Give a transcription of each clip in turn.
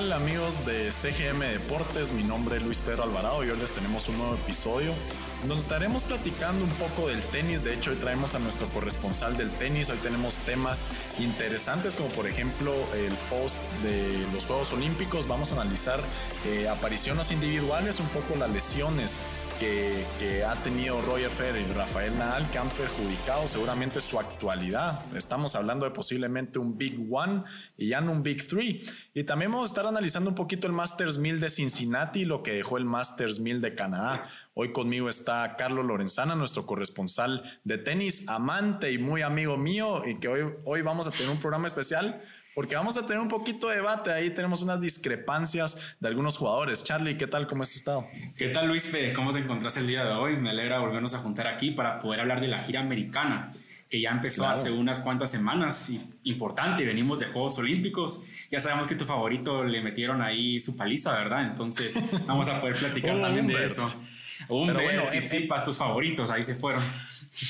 tal amigos de CGM Deportes? Mi nombre es Luis Pedro Alvarado y hoy les tenemos un nuevo episodio donde estaremos platicando un poco del tenis. De hecho, hoy traemos a nuestro corresponsal del tenis. Hoy tenemos temas interesantes como por ejemplo el post de los Juegos Olímpicos. Vamos a analizar eh, apariciones individuales, un poco las lesiones que, ha tenido Roger Federer y Rafael Nadal que han perjudicado seguramente su actualidad. Estamos hablando de posiblemente un Big One y ya no un Big Three. Y también vamos a estar analizando un poquito el Masters 1000 de Cincinnati, lo que dejó el Masters 1000 de Canadá. Hoy conmigo está Carlos Lorenzana, nuestro corresponsal de tenis, amante y muy amigo mío, y que hoy, hoy vamos a tener un programa especial porque vamos a tener un poquito de debate. Ahí tenemos unas discrepancias de algunos jugadores. Charlie, ¿qué tal? ¿Cómo has estado? ¿Qué tal, Luis? ¿Cómo te encontrás el día de hoy? Me alegra volvernos a juntar aquí para poder hablar de la gira americana, que ya empezó hace unas cuantas semanas. Importante, venimos de Juegos Olímpicos. Ya sabemos que tu favorito le metieron ahí su paliza, ¿verdad? Entonces vamos a poder platicar también de eso. Un Pero bueno, Tsitsipas, tus favoritos, ahí se fueron.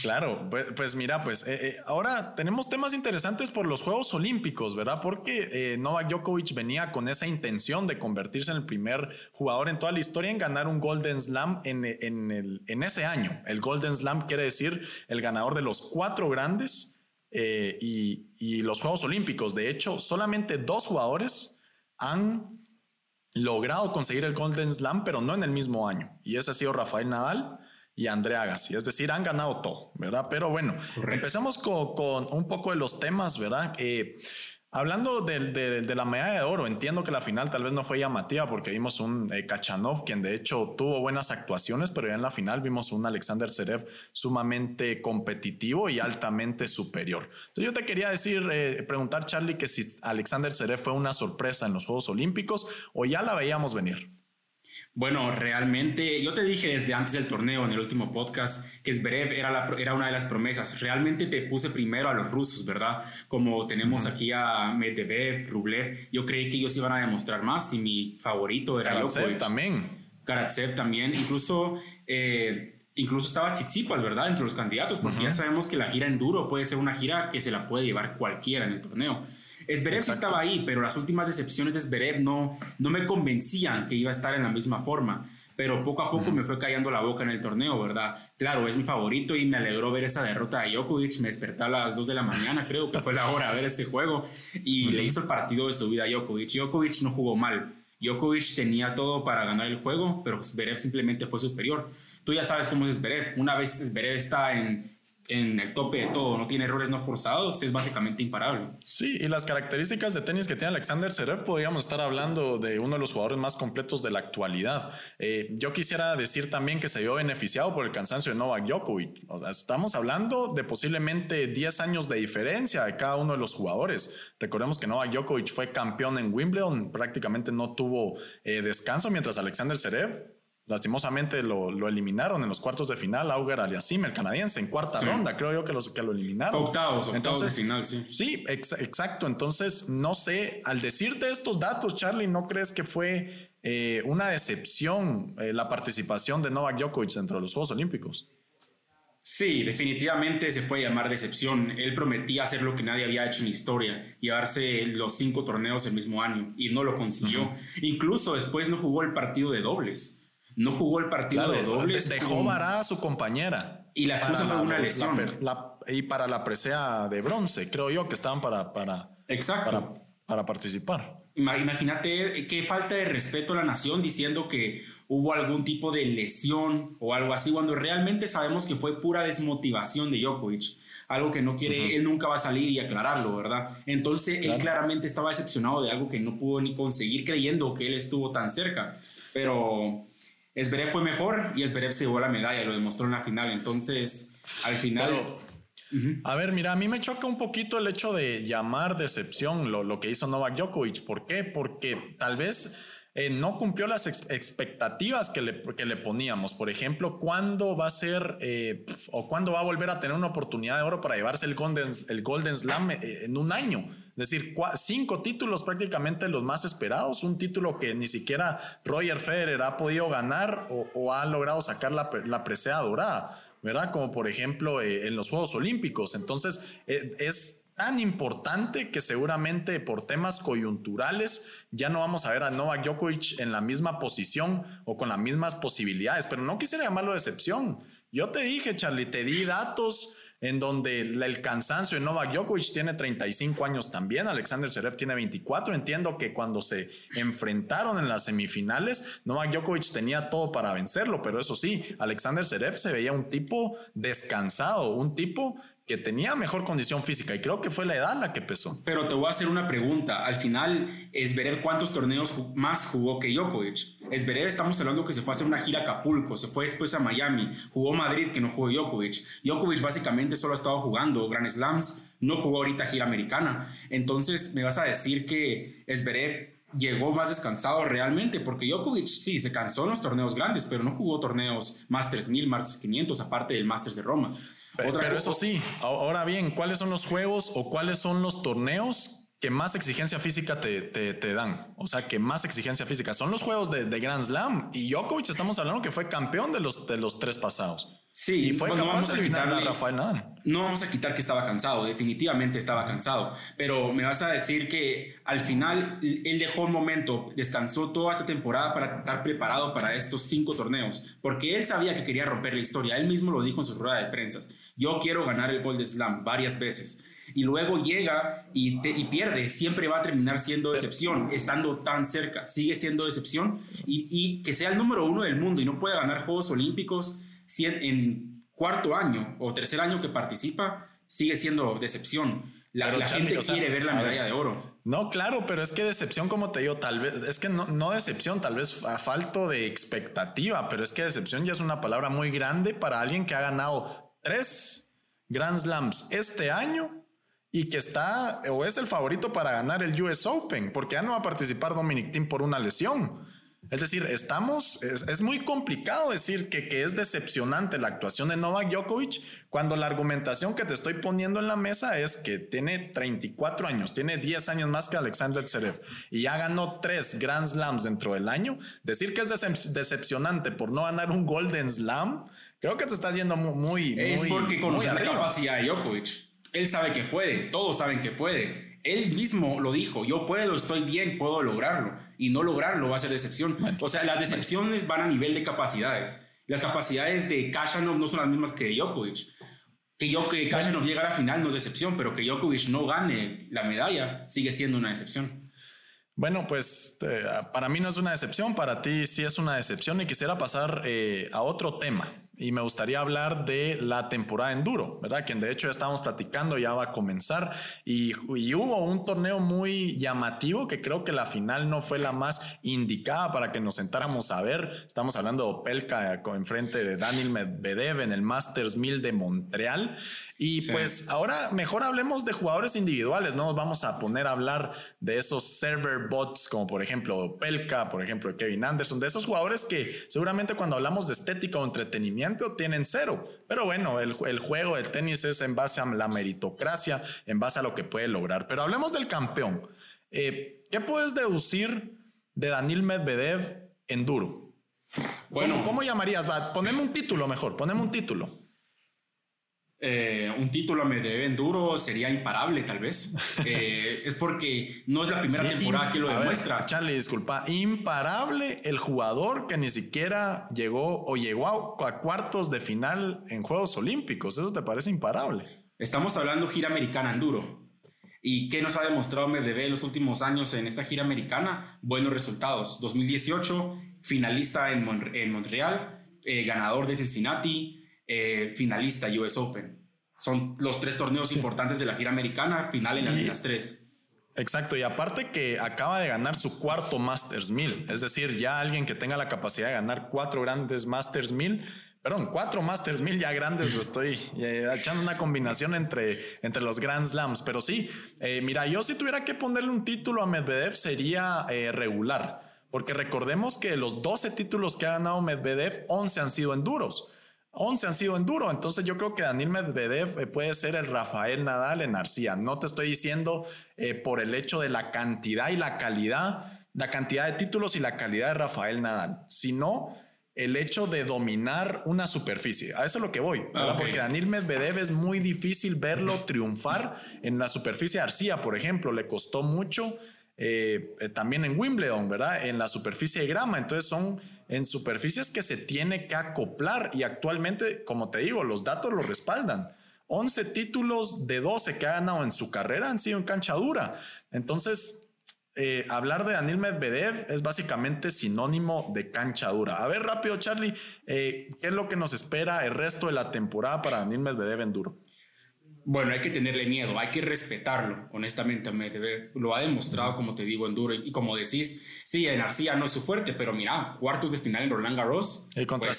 Claro, pues, pues mira, pues eh, eh, ahora tenemos temas interesantes por los Juegos Olímpicos, ¿verdad? Porque eh, Novak Djokovic venía con esa intención de convertirse en el primer jugador en toda la historia en ganar un Golden Slam en, el, en ese año. El Golden Slam quiere decir el ganador de los cuatro grandes y, y los Juegos Olímpicos. De hecho, solamente dos jugadores han logrado conseguir el Golden Slam, pero no en el mismo año. Y ese ha sido Rafael Nadal y Andrea Agassi. Es decir, han ganado todo, ¿verdad? Pero bueno, empecemos con, un poco de los temas, ¿verdad? Eh, Hablando de, la medalla de oro, entiendo que la final tal vez no fue llamativa porque vimos un eh, Kachanov quien de hecho tuvo buenas actuaciones, pero ya en la final vimos un Alexander Zerev sumamente competitivo y altamente superior. Entonces yo te quería decir, eh, preguntar Charlie que si Alexander Zerev fue una sorpresa en los Juegos Olímpicos o ya la veíamos venir. Bueno, realmente, yo te dije desde antes del torneo, en el último podcast, que Zverev era, la, era una de las promesas. Realmente te puse primero a los rusos, ¿verdad? Como tenemos aquí a Medvedev, Rublev, yo creí que ellos iban a demostrar más y mi favorito era Karatsev también. Karatsev también, incluso... Eh, incluso estaba Tsitsipas, ¿verdad? Entre los candidatos, porque ya sabemos que la gira enduro puede ser una gira que se la puede llevar cualquiera en el torneo. Zverev sí estaba ahí, pero las últimas decepciones de Zverev no, no me convencían que iba a estar en la misma forma. Pero poco a poco me fue callando la boca en el torneo, ¿verdad? Claro, es mi favorito y me alegró ver esa derrota de Djokovic. Me desperté a las 2 de la mañana, creo que fue la hora de ver ese juego. Y le hizo el partido de su vida a Djokovic. Djokovic no jugó mal. Djokovic tenía todo para ganar el juego, pero Zverev simplemente fue superior. Tú ya sabes cómo es Zverev. Una vez Zverev está en en el tope de todo, no tiene errores no forzados, es básicamente imparable. Sí, y las características de tenis que tiene Alexander Zverev, podríamos estar hablando de uno de los jugadores más completos de la actualidad. Eh, yo quisiera decir también que se vio beneficiado por el cansancio de Novak Djokovic. estamos hablando de posiblemente 10 años de diferencia de cada uno de los jugadores. Recordemos que Novak Djokovic fue campeón en Wimbledon, prácticamente no tuvo eh, descanso, mientras Alexander Zverev Lastimosamente lo, eliminaron en los cuartos de final, Auger Aliasim, el canadiense, en cuarta ronda, creo yo que, los, que lo eliminaron. octavos, Entonces, de final, sí. Sí, exacto. Entonces, no sé, al decirte estos datos, Charlie, ¿no crees que fue eh, una decepción eh, la participación de Novak Djokovic dentro de los Juegos Olímpicos? Sí, definitivamente se puede llamar decepción. Él prometía hacer lo que nadie había hecho en la historia, llevarse los cinco torneos el mismo año y no lo consiguió. Incluso después no jugó el partido de dobles no jugó el partido de dobles. Dejó varada a su compañera. Y la excusa fue una lesión. y para la presea de bronce, creo yo, que estaban para, para, Exacto. para, participar. Imagínate qué falta de respeto a la nación diciendo que hubo algún tipo de lesión o algo así, cuando realmente sabemos que fue pura desmotivación de Djokovic. Algo que no quiere, él nunca va a salir y aclararlo, ¿verdad? Entonces él claramente estaba decepcionado de algo que no pudo ni conseguir creyendo que él estuvo tan cerca. Pero Esberev fue mejor y Esberev se llevó la medalla, lo demostró en la final. Entonces, al final. A ver, mira, a mí me choca un poquito el hecho de llamar decepción lo, lo que hizo Novak Djokovic. ¿Por qué? Porque tal vez eh, no cumplió las expectativas que le, que le, poníamos. Por ejemplo, ¿cuándo va a ser eh, o cuándo va a volver a tener una oportunidad de oro para llevarse el Golden, el Golden Slam eh, en un año? Es decir, cinco títulos prácticamente los más esperados, un título que ni siquiera Roger Federer ha podido ganar o, ha logrado sacar la, la presea dorada. ¿verdad? Como por ejemplo en los Juegos Olímpicos. Entonces, es tan importante que seguramente por temas coyunturales ya no vamos a ver a Novak Djokovic en la misma posición o con las mismas posibilidades, pero no quisiera llamarlo decepción. Yo te dije, Charlie, te di datos en donde el cansancio de Novak Djokovic tiene 35 años también, Alexander Zverev tiene 24. Entiendo que cuando se enfrentaron en las semifinales, Novak Djokovic tenía todo para vencerlo, pero eso sí, Alexander Zverev se veía un tipo descansado, un tipo que tenía mejor condición física y creo que fue la edad la que pesó. Pero te voy a hacer una pregunta. Al final, es ver cuántos torneos más jugó que Djokovic. Es ver, estamos hablando que se fue a hacer una gira a Acapulco, se fue después a Miami, jugó Madrid que no jugó Djokovic. Djokovic básicamente solo ha estado jugando Grand Slams, no jugó ahorita gira americana. Entonces, me vas a decir que Esberev llegó más descansado realmente, porque Djokovic sí se cansó en los torneos grandes, pero no jugó torneos Masters 1000, Masters 500, aparte del Masters de Roma. Pero, eso sí, ahora bien, ¿cuáles son los juegos o cuáles son los torneos que más exigencia física te, te, dan. O sea, que más exigencia física. Son los juegos de, de, Grand Slam. Y Djokovic estamos hablando que fue campeón de los, de los tres pasados. Sí, y fue no vamos a quitarle, a Rafael Nadal. No vamos a quitar que estaba cansado, definitivamente estaba cansado. Pero me vas a decir que al final él dejó un momento, descansó toda esta temporada para estar preparado para estos cinco torneos. Porque él sabía que quería romper la historia. Él mismo lo dijo en su rueda de prensa yo quiero ganar el Gold Slam varias veces. Y luego llega y, y pierde, siempre va a terminar siendo decepción, estando tan cerca, sigue siendo decepción. Y, y que sea el número uno del mundo y no pueda ganar Juegos Olímpicos en, cuarto año o tercer año que participa, sigue siendo decepción. La, la gente quiere ver la medalla de oro. No, claro, pero es que decepción, como te digo, tal vez, es que no, no decepción, tal vez a falto de expectativa, pero es que decepción ya es una palabra muy grande para alguien que ha ganado tres Grand Slams este año y que está o es el favorito para ganar el US Open, porque ya no va a participar Dominic Thiem por una lesión. Es decir, estamos, es, muy complicado decir que, que, es decepcionante la actuación de Novak Djokovic cuando la argumentación que te estoy poniendo en la mesa es que tiene 34 años, tiene 10 años más que Alexander Zverev y ya ganó tres Grand Slams dentro del año. Decir que es decepcionante por no ganar un Golden Slam Creo que te estás yendo muy. Es porque conoce la capacidad de Djokovic. Él sabe que puede, todos saben que puede. Él mismo lo dijo: Yo puedo, estoy bien, puedo lograrlo. Y no lograrlo va a ser decepción. o sea, las decepciones van a nivel de capacidades. Las capacidades de Kashanov no son las mismas que de Djokovic. Que, yo, que Kashanov llegue a la final no es decepción, pero que Djokovic no gane la medalla sigue siendo una decepción. Bueno, pues eh, para mí no es una decepción, para ti sí es una decepción y quisiera pasar eh, a otro tema y me gustaría hablar de la temporada enduro, ¿verdad? Quien de hecho ya estábamos platicando, ya va a comenzar y, hubo un torneo muy llamativo que creo que la final no fue la más indicada para que nos sentáramos a ver. Estamos hablando de Opelka frente de Daniel Medvedev en el Masters 1000 de Montreal. Y pues ahora mejor hablemos de jugadores individuales, no nos vamos a poner a hablar de esos server bots como por ejemplo Pelka, por ejemplo Kevin Anderson, de esos jugadores que seguramente cuando hablamos de estética o entretenimiento tienen cero. Pero bueno, el, el juego del tenis es en base a la meritocracia, en base a lo que puede lograr. Pero hablemos del campeón. Eh, ¿Qué puedes deducir de Daniel Medvedev en duro? Bueno, ¿Cómo, llamarías? Va, poneme un título mejor, poneme un título. Eh, un título a Medvedev duro sería imparable, tal vez. Eh, es porque no es la primera temporada que lo demuestra. Charlie, disculpa. Imparable el jugador que ni siquiera llegó o llegó a, cuartos de final en Juegos Olímpicos. ¿Eso te parece imparable? Estamos hablando gira americana en duro. ¿Y qué nos ha demostrado Medvedev en los últimos años en esta gira americana? Buenos resultados. 2018, finalista en, Montreal, eh, ganador de Cincinnati, eh, finalista US Open. Son los tres torneos importantes de la gira americana, final en las tres. Exacto, y aparte que acaba de ganar su cuarto Masters 1000, es decir, ya alguien que tenga la capacidad de ganar cuatro grandes Masters 1000, perdón, cuatro Masters 1000 ya grandes, lo estoy eh, echando una combinación entre, entre los Grand Slams, pero sí, eh, mira, yo si tuviera que ponerle un título a Medvedev sería regular, porque recordemos que los 12 títulos que ha ganado Medvedev, 11 han sido en duros. 11 han sido en duro, entonces yo creo que Daniel Medvedev eh, puede ser el Rafael Nadal en Arcía. No te estoy diciendo eh, por el hecho de la cantidad y la calidad, la cantidad de títulos y la calidad de Rafael Nadal, sino el hecho de dominar una superficie. A eso es lo que voy, ¿verdad? Porque Daniel Medvedev es muy difícil verlo triunfar en la superficie Arcía, por ejemplo, le costó mucho. Eh, también en Wimbledon, ¿verdad? En la superficie de grama. Entonces son en superficies que se tiene que acoplar y actualmente, como te digo, los datos lo respaldan. 11 títulos de 12 que ha ganado en su carrera han sido en cancha dura. Entonces, eh, hablar de Daniel Medvedev es básicamente sinónimo de cancha dura. A ver, rápido, Charlie, eh, ¿qué es lo que nos espera el resto de la temporada para Daniel Medvedev en duro? Bueno, hay que tenerle miedo, hay que respetarlo, honestamente. Lo ha demostrado, como te digo, en duro. Y como decís, sí, en Arcía no es su fuerte, pero mira, cuartos de final en Roland Garros. Y contra pues,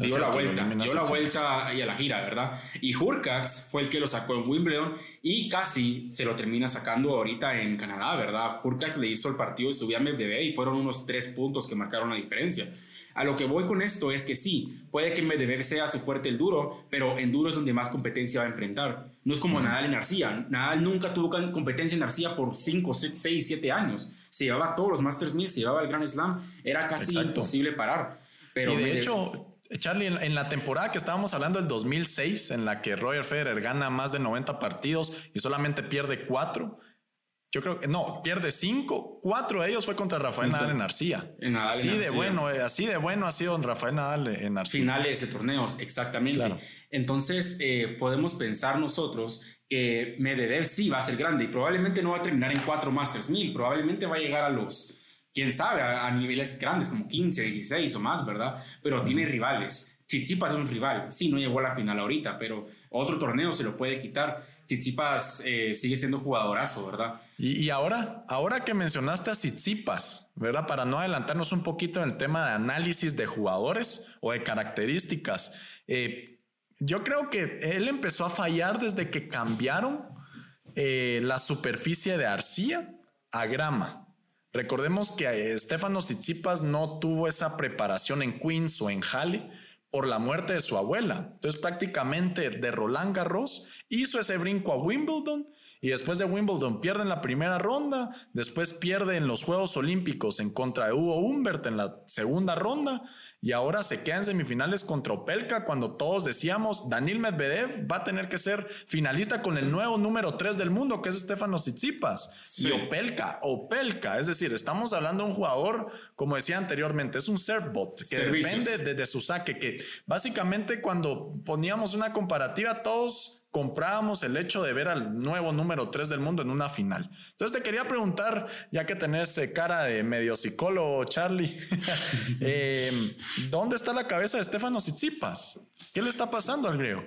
Dio la vuelta, dio la vuelta y a la gira, ¿verdad? Y Hurkacz fue el que lo sacó en Wimbledon y casi se lo termina sacando ahorita en Canadá, ¿verdad? Hurkacz le hizo el partido y subía a Medvedev y fueron unos tres puntos que marcaron la diferencia. A lo que voy con esto es que sí, puede que Medvedev sea su fuerte el duro, pero en duro es donde más competencia va a enfrentar. No es como Nadal en Arcía. Nadal nunca tuvo competencia en Arcía por 5, 6, 7 años. Se llevaba todos los Masters 1000, se llevaba el Grand Slam. Era casi imposible parar. Pero y de hecho, Charlie, en, la temporada que estábamos hablando del 2006, en la que Roger Federer gana más de 90 partidos y solamente pierde 4, yo creo que no, pierde cinco, cuatro de ellos fue contra Rafael Nadal en Arcía. así de bueno, eh, así de bueno ha sido Rafael Nadal en Arcía. Finales de torneos, exactamente. Entonces eh, podemos pensar nosotros que Medvedev sí va a ser grande y probablemente no va a terminar en cuatro Masters 1000, probablemente va a llegar a los, quién sabe, a, niveles grandes como 15, 16 o más, ¿verdad? Pero tiene rivales. Tsitsipas es un rival, sí, no llegó a la final ahorita, pero otro torneo se lo puede quitar. Tsitsipas eh, sigue siendo jugadorazo, ¿verdad? Y, ahora, ahora que mencionaste a Tsitsipas, ¿verdad? Para no adelantarnos un poquito en el tema de análisis de jugadores o de características, eh, yo creo que él empezó a fallar desde que cambiaron eh, la superficie de arcilla a grama. Recordemos que Estefano Tsitsipas no tuvo esa preparación en Queens o en Halle por la muerte de su abuela. Entonces prácticamente de Roland Garros hizo ese brinco a Wimbledon y después de Wimbledon pierde en la primera ronda, después pierde en los Juegos Olímpicos en contra de Hugo Humbert en la segunda ronda y ahora se queda en semifinales contra Opelka cuando todos decíamos Daniel Medvedev va a tener que ser finalista con el nuevo número 3 del mundo que es Stefano Tsitsipas. Y Opelka, Opelka, es decir, estamos hablando de un jugador como decía anteriormente, es un servbot que depende de, de su saque que básicamente cuando poníamos una comparativa todos comprábamos el hecho de ver al nuevo número 3 del mundo en una final. Entonces te quería preguntar, ya que tenés eh, cara de medio psicólogo, Charlie, em, ¿dónde está la cabeza de Stefano Tsitsipas? ¿Qué le está pasando al griego?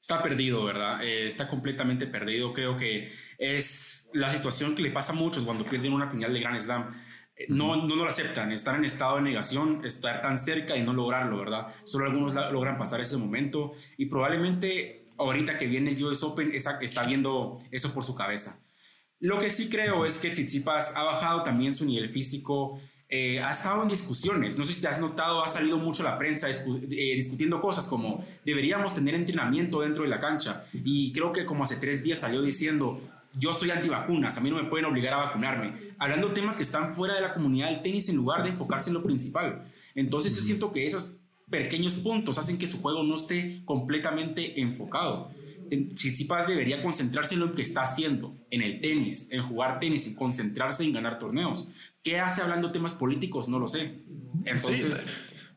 Está perdido, ¿verdad? Eh, está completamente perdido. Creo que es la situación que le pasa a muchos cuando pierden una final de Grand Slam. Eh, no, no, lo aceptan, estar en estado de negación, estar tan cerca y no lograrlo, ¿verdad? Solo algunos logran pasar ese momento y probablemente ahorita que viene el US Open está viendo eso por su cabeza. Lo que sí creo es que Tsitsipas ha bajado también su nivel físico, eh, ha estado en discusiones. No sé si te has notado, ha salido mucho la prensa eh, discutiendo cosas como deberíamos tener entrenamiento dentro de la cancha. Y creo que como hace tres días salió diciendo, yo soy antivacunas, a mí no me pueden obligar a vacunarme. Hablando temas que están fuera de la comunidad del tenis en lugar de enfocarse en lo principal. Entonces yo siento que esos pequeños puntos hacen que su juego no esté completamente enfocado. Tsitsipas debería concentrarse en lo que está haciendo, en el tenis, en jugar tenis, y concentrarse en ganar torneos. ¿Qué hace hablando temas políticos? No lo sé. Entonces...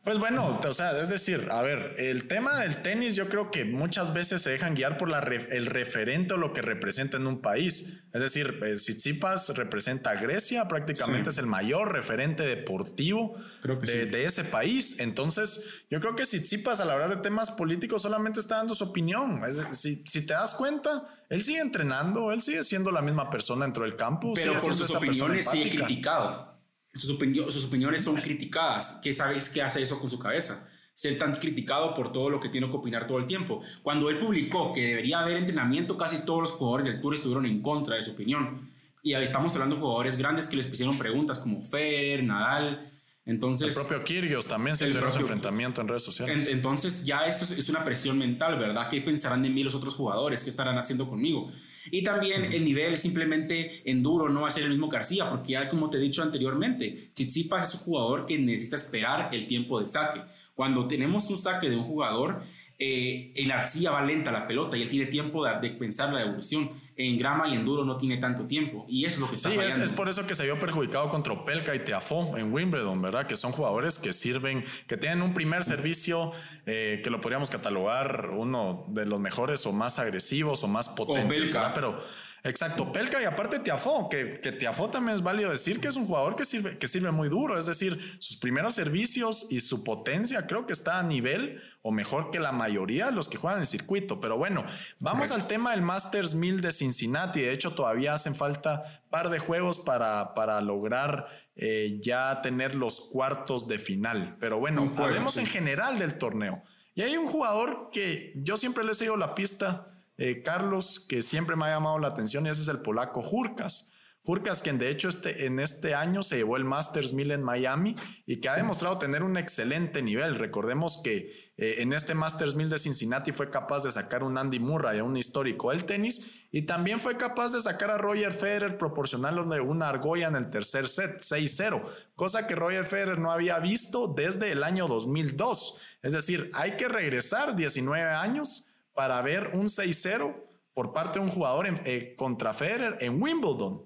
Pues bueno, o sea, es decir, a ver, el tema del tenis yo creo que muchas veces se dejan guiar por la el referente o lo que representa en un país. Es decir, eh, Tsitsipas representa a Grecia, prácticamente es el mayor referente deportivo de, ese país. Entonces, yo creo que Tsitsipas al hablar de temas políticos solamente está dando su opinión. si, si, te das cuenta, él sigue entrenando, él sigue siendo la misma persona dentro del campo. Pero por sus opiniones sigue criticado sus, opiniones son criticadas. ¿Qué sabes qué hace eso con su cabeza? Ser tan criticado por todo lo que tiene que opinar todo el tiempo. Cuando él publicó que debería haber entrenamiento, casi todos los jugadores del Tour estuvieron en contra de su opinión. Y estamos hablando de jugadores grandes que les pusieron preguntas como Federer, Nadal. Entonces, el propio Kyrgios también se hizo enfrentamiento en redes sociales. entonces ya eso es una presión mental, ¿verdad? ¿Qué pensarán de mí los otros jugadores? ¿Qué estarán haciendo conmigo? Y también el nivel simplemente enduro no va a ser el mismo García, porque ya como te he dicho anteriormente, Tsitsipas es un jugador que necesita esperar el tiempo de saque. Cuando tenemos un saque de un jugador, eh, en arcilla va lenta la pelota y él tiene tiempo de, pensar la evolución. En grama y enduro no tiene tanto tiempo y eso es lo que está sí, Es, es, por eso que se vio perjudicado contra Opelka y Teafo en Wimbledon, ¿verdad? Que son jugadores que sirven, que tienen un primer servicio eh, que lo podríamos catalogar uno de los mejores o más agresivos o más potentes, ¿verdad? Pero Exacto, Pelka y aparte Tiafó, que, que Tiafó también es válido decir que es un jugador que sirve, que sirve muy duro, es decir, sus primeros servicios y su potencia creo que está a nivel o mejor que la mayoría de los que juegan en el circuito. Pero bueno, vamos al tema del Masters 1000 de Cincinnati. De hecho, todavía hacen falta par de juegos para, para lograr eh, ya tener los cuartos de final. Pero bueno, hablemos en general del torneo. Y hay un jugador que yo siempre le he seguido la pista eh, Carlos, que siempre me ha llamado la atención, y ese es el polaco Jurkas. Jurkas, quien de hecho este, en este año se llevó el Masters 1000 en Miami y que ha demostrado tener un excelente nivel. Recordemos que eh, en este Masters 1000 de Cincinnati fue capaz de sacar un Andy Murray, un histórico del tenis, y también fue capaz de sacar a Roger Federer proporcionándole una argolla en el tercer set, 6-0, cosa que Roger Federer no había visto desde el año 2002. Es decir, hay que regresar 19 años para ver un 6-0 por parte de un jugador eh, contra Federer en Wimbledon.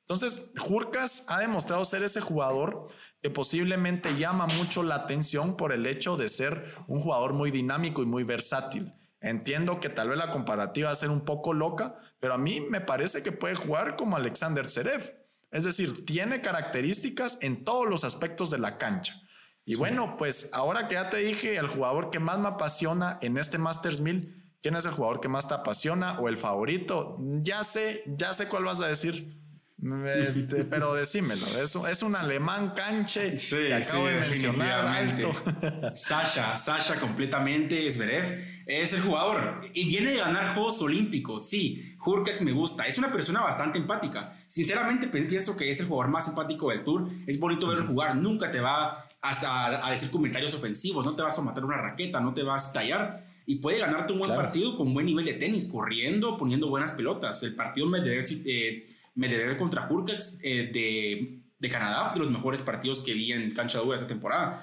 Entonces, Jurkas ha demostrado ser ese jugador que posiblemente llama mucho la atención por el hecho de ser un jugador muy dinámico y muy versátil. Entiendo que tal vez la comparativa va a ser un poco loca, pero a mí me parece que puede jugar como Alexander Zverev. Es decir, tiene características en todos los aspectos de la cancha. Y bueno, pues ahora que ya te dije, el jugador que más me apasiona en este Masters 1000 ¿Quién es el jugador que más te apasiona o el favorito? Ya sé, ya sé cuál vas a decir. Pero decímelo, es, es un alemán canche sí, que acabo de mencionar alto. Sasha, Sasha completamente, Zverev, es el jugador y viene de ganar Juegos Olímpicos. Sí, Hurkacz me gusta, es una persona bastante empática. Sinceramente pienso que es el jugador más empático del tour. Es bonito verlo jugar, nunca te va a, a decir comentarios ofensivos, no te vas a matar una raqueta, no te vas a tallar y puede ganarte un buen partido con buen nivel de tenis, corriendo, poniendo buenas pelotas. El partido Medvedev, eh, contra Hurkacz eh, de, de, Canadá, de los mejores partidos que vi en cancha dura esta temporada.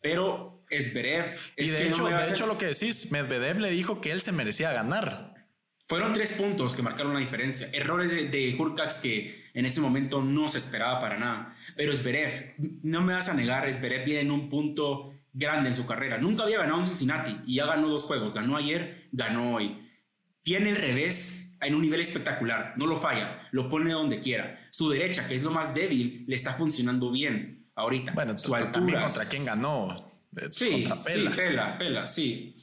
Pero Zverev... Es y de, hecho, de hecho, lo que decís, Medvedev le dijo que él se merecía ganar. Fueron tres puntos que marcaron la diferencia. Errores de, de que en ese momento no se esperaba para nada. Pero Zverev, no me vas a negar, Zverev viene en un punto grande en su carrera. Nunca había ganado en Cincinnati y ya ganó dos juegos. Ganó ayer, ganó hoy. Tiene el revés en un nivel espectacular. No lo falla, lo pone donde quiera. Su derecha, que es lo más débil, le está funcionando bien ahorita. Bueno, su altura. también contra quién ganó. Eh, sí, sí, pela, pela, sí.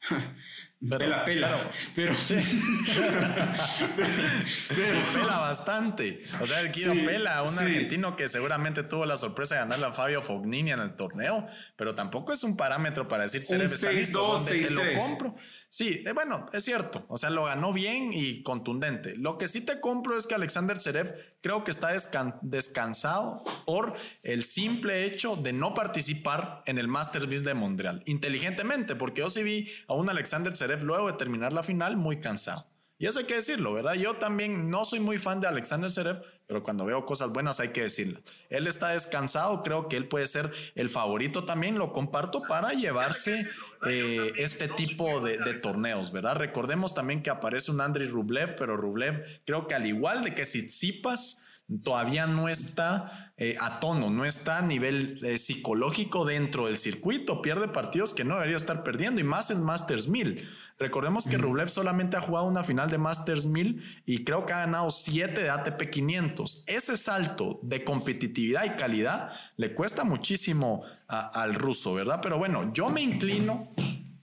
pela, pela. Pero, sí. pela bastante. O sea, el Guido Pela, un argentino que seguramente tuvo la sorpresa de ganarle a Fabio Fognini en el torneo, pero tampoco es un parámetro para decir ser está listo, te lo compro. Sí, eh, bueno, es cierto. O sea, lo ganó bien y contundente. Lo que sí te compro es que Alexander Zverev creo que está descansado por el simple hecho de no participar en el Masters de Montreal. Inteligentemente, porque yo sí vi a un Alexander Zverev luego de terminar la final muy cansado. Y eso hay que decirlo, ¿verdad? Yo también no soy muy fan de Alexander Zverev, pero cuando veo cosas buenas hay que decirlo. Él está descansado, creo que él puede ser el favorito también, lo comparto para llevarse eh, este tipo de, torneos, ¿verdad? Recordemos también que aparece un Andriy Rublev, pero Rublev creo que al igual de que Tsitsipas todavía no está eh, a tono, no está a nivel eh, psicológico dentro del circuito, pierde partidos que no debería estar perdiendo y más en Masters 1000. Recordemos que Rublev solamente ha jugado una final de Masters 1000 y creo que ha ganado 7 de ATP 500. Ese salto de competitividad y calidad le cuesta muchísimo al ruso, ¿verdad? Pero bueno, yo me inclino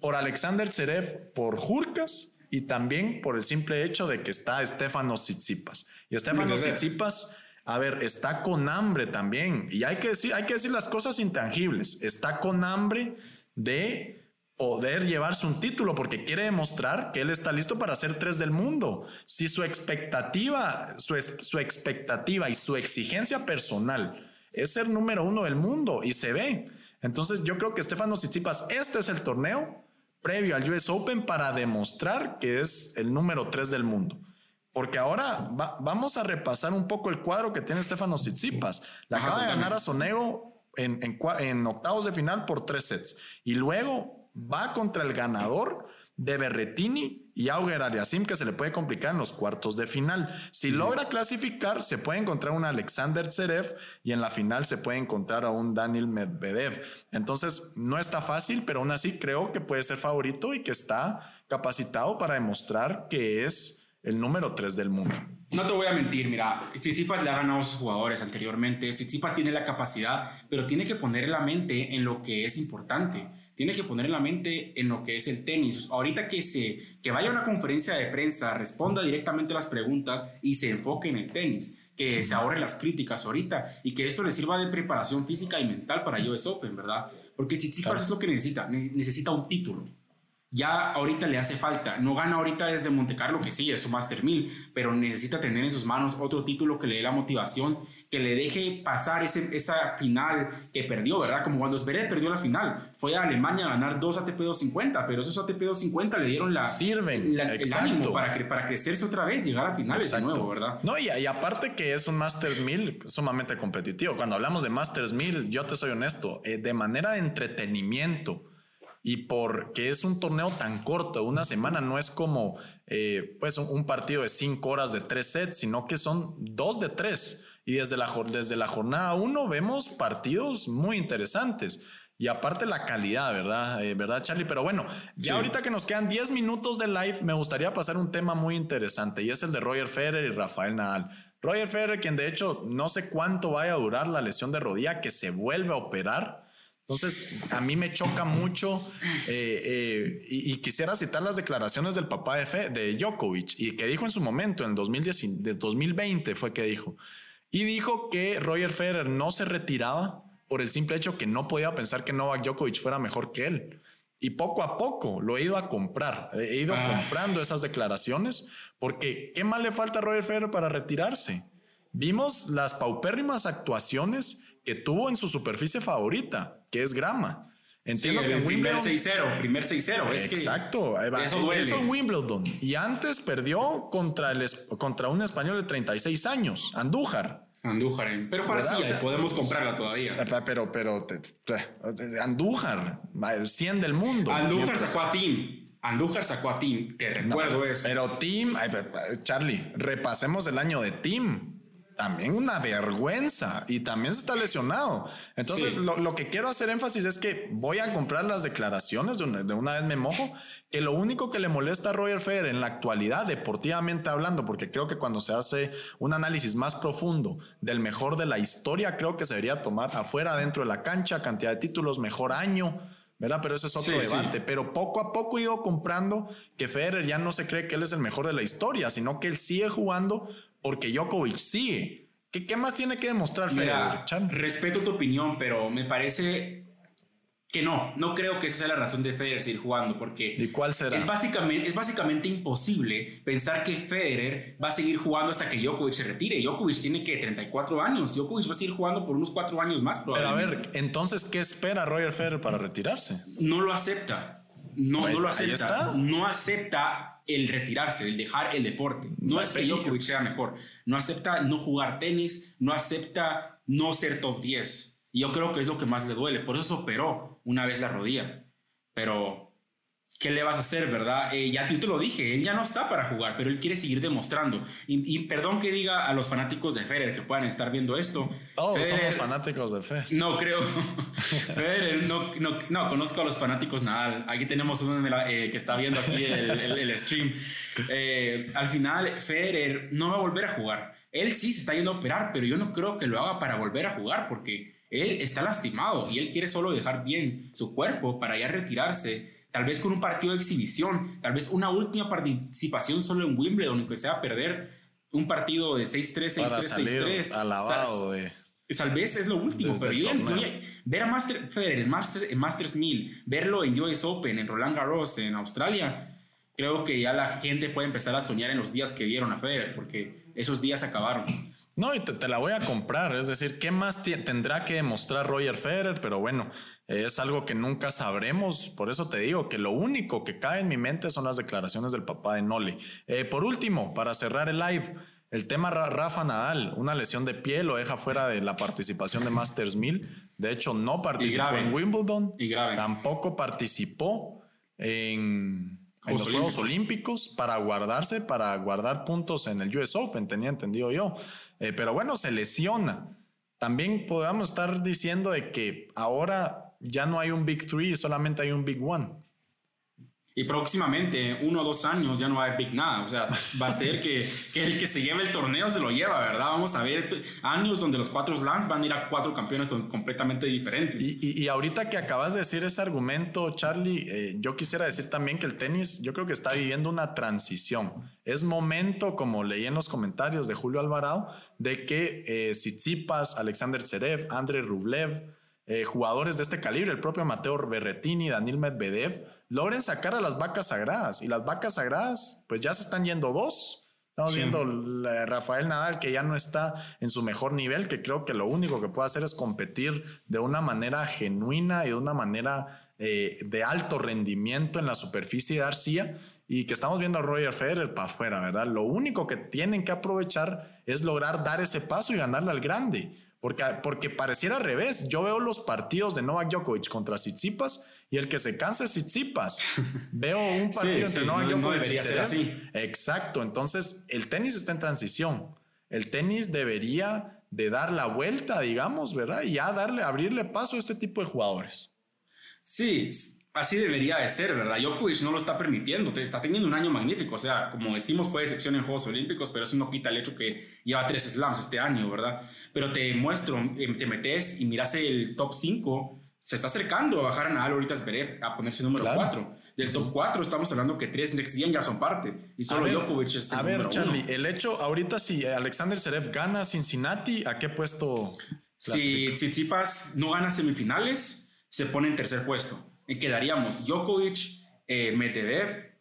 por Alexander Zverev, por Jurkas y también por el simple hecho de que está Estefano Tsitsipas. Y Estefano Tsitsipas, a ver, está con hambre también. Y hay que decir, hay que decir las cosas intangibles. Está con hambre de poder llevarse un título porque quiere demostrar que él está listo para ser tres del mundo. Si su expectativa, su, su expectativa y su exigencia personal es ser número uno del mundo y se ve. Entonces yo creo que Estefano Tsitsipas, este es el torneo previo al US Open para demostrar que es el número tres del mundo. porque ahora vamos a repasar un poco el cuadro que tiene Stefano Tsitsipas. Le acaba de ganar a Sonego en, en octavos de final por tres sets y luego va contra el ganador de Berretini y Auger Aliasim que se le puede complicar en los cuartos de final. Si logra clasificar, se puede encontrar un Alexander Zverev y en la final se puede encontrar a un Daniel Medvedev. Entonces, no está fácil, pero aún así creo que puede ser favorito y que está capacitado para demostrar que es el número 3 del mundo. No te voy a mentir, mira, Tsitsipas le ha ganado a sus jugadores anteriormente, Tsitsipas tiene la capacidad, pero tiene que poner la mente en lo que es importante tiene que poner la mente en lo que es el tenis. Ahorita que, se, que vaya a una conferencia de prensa, responda directamente a las preguntas y se enfoque en el tenis, que se ahorre las críticas ahorita y que esto le sirva de preparación física y mental para US Open, ¿verdad? Porque Tsitsipas es lo que necesita, necesita un título ya ahorita le hace falta. No gana ahorita desde Monte Carlo, que sí, es su Master 1000, pero necesita tener en sus manos otro título que le dé la motivación, que le deje pasar ese, esa final que perdió, ¿verdad? Como cuando Zverev perdió la final. Fue a Alemania a ganar dos ATP 250, pero esos ATP 250 le dieron la, Sirven, el ánimo para, para crecerse otra vez, llegar a finales de nuevo, ¿verdad? No, y, y aparte que es un Masters 1000 sumamente competitivo. Cuando hablamos de Masters 1000, yo te soy honesto, eh, de manera de entretenimiento y porque es un torneo tan corto, una semana, no es como eh, pues un partido de cinco horas de tres sets, sino que son dos de tres. Y desde la, desde la jornada uno vemos partidos muy interesantes. Y aparte la calidad, ¿verdad? Eh, ¿Verdad, Charlie? Pero bueno, ya ahorita que nos quedan 10 minutos de live, me gustaría pasar un tema muy interesante y es el de Roger Federer y Rafael Nadal. Roger Federer, quien de hecho no sé cuánto vaya a durar la lesión de rodilla, que se vuelve a operar entonces, a mí me choca mucho eh, eh, y, quisiera citar las declaraciones del papá de, Fe, de Djokovic y que dijo en su momento, en el 2020 fue que dijo, y dijo que Roger Federer no se retiraba por el simple hecho que no podía pensar que Novak Djokovic fuera mejor que él. Y poco a poco lo he ido a comprar, he ido ah. comprando esas declaraciones, porque ¿qué más le falta a Roger Federer para retirarse? Vimos las paupérrimas actuaciones que tuvo en su superficie favorita, que es grama. Entiendo que en Wimbledon. Primer 6-0, primer 6-0. Exacto. eso duele. Eso en Wimbledon. Y antes perdió contra, el, contra un español de 36 años, Andújar. Andújar, eh. pero fácil, podemos comprarla todavía. Pero, pero, Andújar, 100 del mundo. Andújar sacó a Team. Andújar sacó a Team, que recuerdo es. Pero Team, Charlie, repasemos el año de Team también una vergüenza y también se está lesionado. Entonces, lo, que quiero hacer énfasis es que voy a comprar las declaraciones de una, vez me mojo, que lo único que le molesta a Roger Federer en la actualidad, deportivamente hablando, porque creo que cuando se hace un análisis más profundo del mejor de la historia, creo que se debería tomar afuera, dentro de la cancha, cantidad de títulos, mejor año. ¿verdad? Pero eso es otro debate. Pero poco a poco he ido comprando que Federer ya no se cree que él es el mejor de la historia, sino que él sigue jugando porque Djokovic sigue. ¿Qué, qué más tiene que demostrar Federer? Respeto tu opinión, pero me parece que no, no creo que esa sea la razón de Federer seguir jugando, porque ¿Y cuál será? Es, básicamente, es básicamente imposible pensar que Federer va a seguir jugando hasta que Djokovic se retire. Djokovic tiene que 34 años, Djokovic va a seguir jugando por unos 4 años más. Pero a ver, entonces, ¿qué espera Roger Federer para retirarse? No lo acepta. No, no lo acepta. No acepta el retirarse, el dejar el deporte. No es que Djokovic sea mejor. No acepta no jugar tenis, no acepta no ser top 10. Y yo creo que es lo que más le duele. Por eso operó una vez la rodilla. Pero ¿qué le vas a hacer, verdad? Eh, ya tú te lo dije, él ya no está para jugar, pero él quiere seguir demostrando. Y, perdón que diga a los fanáticos de Federer que puedan estar viendo esto. Todos somos fanáticos de Federer. No creo. Federer, no, no, no, conozco a los fanáticos Nadal. Aquí tenemos uno eh, que está viendo aquí el, stream. Eh, al final, Federer no va a volver a jugar. Él sí se está yendo a operar, pero yo no creo que lo haga para volver a jugar porque él está lastimado y él quiere solo dejar bien su cuerpo para ya retirarse tal vez con un partido de exhibición, tal vez una última participación solo en Wimbledon, que sea perder un partido de 6-3, 6-3, 6-3. Alabado, de, Tal vez es lo último, pero yo, ver a Master, Federer en Masters, en Masters 1000, verlo en US Open, en Roland Garros, en Australia, creo que ya la gente puede empezar a soñar en los días que vieron a Federer, porque esos días acabaron. No, y te, la voy a comprar. Es decir, ¿qué más tendrá que demostrar Roger Federer? Pero bueno, es algo que nunca sabremos. Por eso te digo que lo único que cae en mi mente son las declaraciones del papá de Nole. Eh, por último, para cerrar el live, el tema Rafa Nadal, una lesión de pie lo deja fuera de la participación de Masters 1000. De hecho, no participó en Wimbledon. Y grave. Tampoco participó en en los Juegos Olímpicos para guardarse, para guardar puntos en el US Open, tenía entendido yo. Eh, pero bueno, se lesiona. También podemos estar diciendo de que ahora ya no hay un Big Three, solamente hay un Big One. Y próximamente, uno o dos años, ya no va a haber Big nada. O sea, va a ser que, que, el que se lleve el torneo se lo lleva, ¿verdad? Vamos a ver años donde los cuatro slams van a ir a cuatro campeones completamente diferentes. Y, y, ahorita que acabas de decir ese argumento, Charlie, eh, yo quisiera decir también que el tenis, yo creo que está viviendo una transición. Es momento, como leí en los comentarios de Julio Alvarado, de que eh, Tsitsipas, Alexander Zverev, Andrei Rublev, eh, jugadores de este calibre, el propio Mateo Berretini, Daniel Medvedev, logren sacar a las vacas sagradas. Y las vacas sagradas, pues ya se están yendo dos. Estamos viendo a Rafael Nadal que ya no está en su mejor nivel, que creo que lo único que puede hacer es competir de una manera genuina y de una manera eh, de alto rendimiento en la superficie de arcilla y que estamos viendo a Roger Federer para afuera, ¿verdad? Lo único que tienen que aprovechar es lograr dar ese paso y ganarle al grande. Porque, porque pareciera al revés. Yo veo los partidos de Novak Djokovic contra Tsitsipas y el que se cansa es Tsitsipas. veo un partido entre Novak Djokovic y así. Exacto. Entonces, el tenis está en transición. El tenis debería de dar la vuelta, digamos, ¿verdad? Y ya darle, abrirle paso a este tipo de jugadores. Sí, así debería de ser, ¿verdad? Djokovic no lo está permitiendo, está teniendo un año magnífico, o sea, como decimos fue excepción en Juegos Olímpicos, pero eso no quita el hecho que lleva tres slams este año, ¿verdad? Pero te muestro, em, te metes y miras el top 5, se está acercando a bajar a Nadal ahorita Zverev a ponerse número 4. Del top 4 estamos hablando que tres Next ya son parte y solo Djokovic es el A ver, Charlie, el hecho ahorita si Alexander Zverev gana Cincinnati, ¿a qué puesto? Si Tsitsipas no gana semifinales, se pone en tercer puesto quedaríamos Djokovic, eh, Medvedev,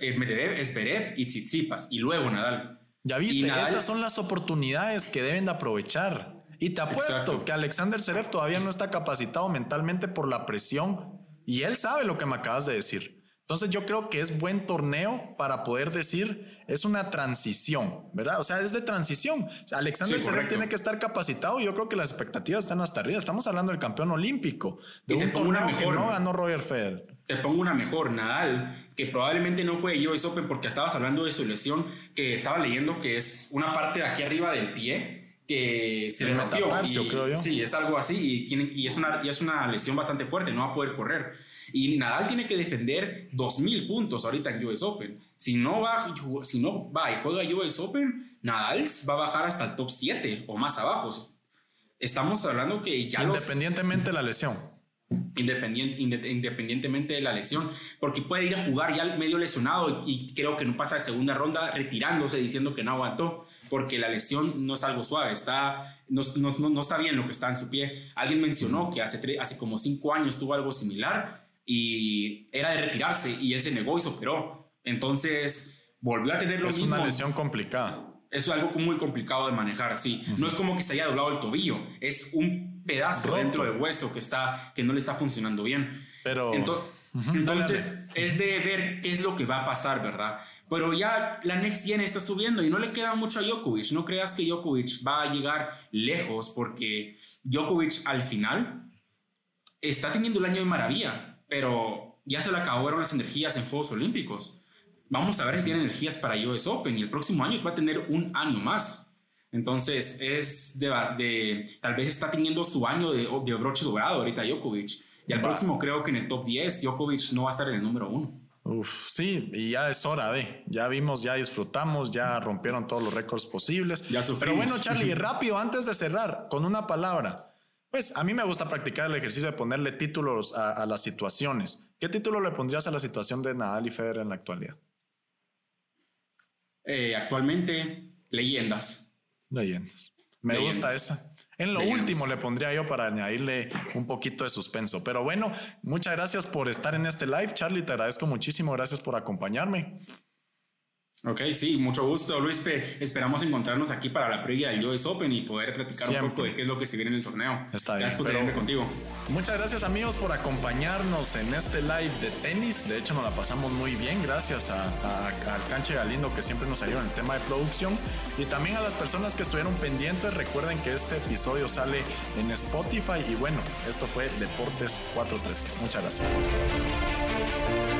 eh, Medvedev, y Tsitsipas, y luego Nadal. Ya viste, estas son las oportunidades que deben de aprovechar. Y te apuesto que Alexander Zverev todavía no está capacitado mentalmente por la presión y él sabe lo que me acabas de decir. Entonces yo creo que es buen torneo para poder decir, es una transición, ¿verdad? O sea, es de transición. Alexander sí, tiene que estar capacitado y yo creo que las expectativas están hasta arriba. Estamos hablando del campeón olímpico, de un torneo una mejor, que no ganó Roger Federer. Te pongo una mejor, Nadal, que probablemente no juegue US Open porque estabas hablando de su lesión, que estaba leyendo que es una parte de aquí arriba del pie que se le rompió. creo yo. Sí, es algo así y, tiene, y, es una, y es una lesión bastante fuerte, no va a poder correr. Y Nadal tiene que defender 2.000 puntos ahorita en US Open. Si no, va, si no va y juega US Open, Nadal va a bajar hasta el top 7 o más abajo. Estamos hablando que ya... Independientemente de la lesión. Independiente, independientemente de la lesión, porque puede ir a jugar ya medio lesionado y, creo que no pasa de segunda ronda retirándose diciendo que no aguantó, porque la lesión no es algo suave, está, no, no, no está bien lo que está en su pie. Alguien mencionó que hace, hace como cinco años tuvo algo similar y era de retirarse y él se negó y se operó. Entonces volvió a tener lo mismo. Es una lesión complicada. Es algo muy complicado de manejar así. No es como que se haya doblado el tobillo, es un pedazo dentro del hueso que, está, que no le está funcionando bien. Pero... Entonces, es de ver qué es lo que va a pasar, ¿verdad? Pero ya la Next Gen está subiendo y no le queda mucho a Djokovic. No creas que Djokovic va a llegar lejos porque Djokovic al final está teniendo el año de maravilla pero ya se le acabaron las energías en Juegos Olímpicos. Vamos a ver si tiene energías para US Open y el próximo año va a tener un año más. Entonces, es de, tal vez está teniendo su año de, de broche dorado ahorita Djokovic. Y al próximo creo que en el top 10 Djokovic no va a estar en el número uno. Uf, sí, y ya es hora de. Ya vimos, ya disfrutamos, ya rompieron todos los récords posibles. Ya Pero bueno, Charlie, rápido, antes de cerrar, con una palabra. Pues a mí me gusta practicar el ejercicio de ponerle títulos a, las situaciones. ¿Qué título le pondrías a la situación de Nadal y Federer en la actualidad? Eh, actualmente, leyendas. Leyendas. Me gusta esa. En lo último le pondría yo para añadirle un poquito de suspenso. Pero bueno, muchas gracias por estar en este live, Charlie. Te agradezco muchísimo. Gracias por acompañarme. Ok, sí, mucho gusto, Luis. Esperamos encontrarnos aquí para la previa del US Open y poder platicar un poco de qué es lo que se viene en el torneo. Está bien. Gracias por tenerme contigo. Muchas gracias, amigos, por acompañarnos en este live de tenis. De hecho, nos la pasamos muy bien. Gracias a, al Canche Galindo que siempre nos ayudó en el tema de producción. Y también a las personas que estuvieron pendientes. Recuerden que este episodio sale en Spotify. Y bueno, esto fue Deportes 413. Muchas gracias.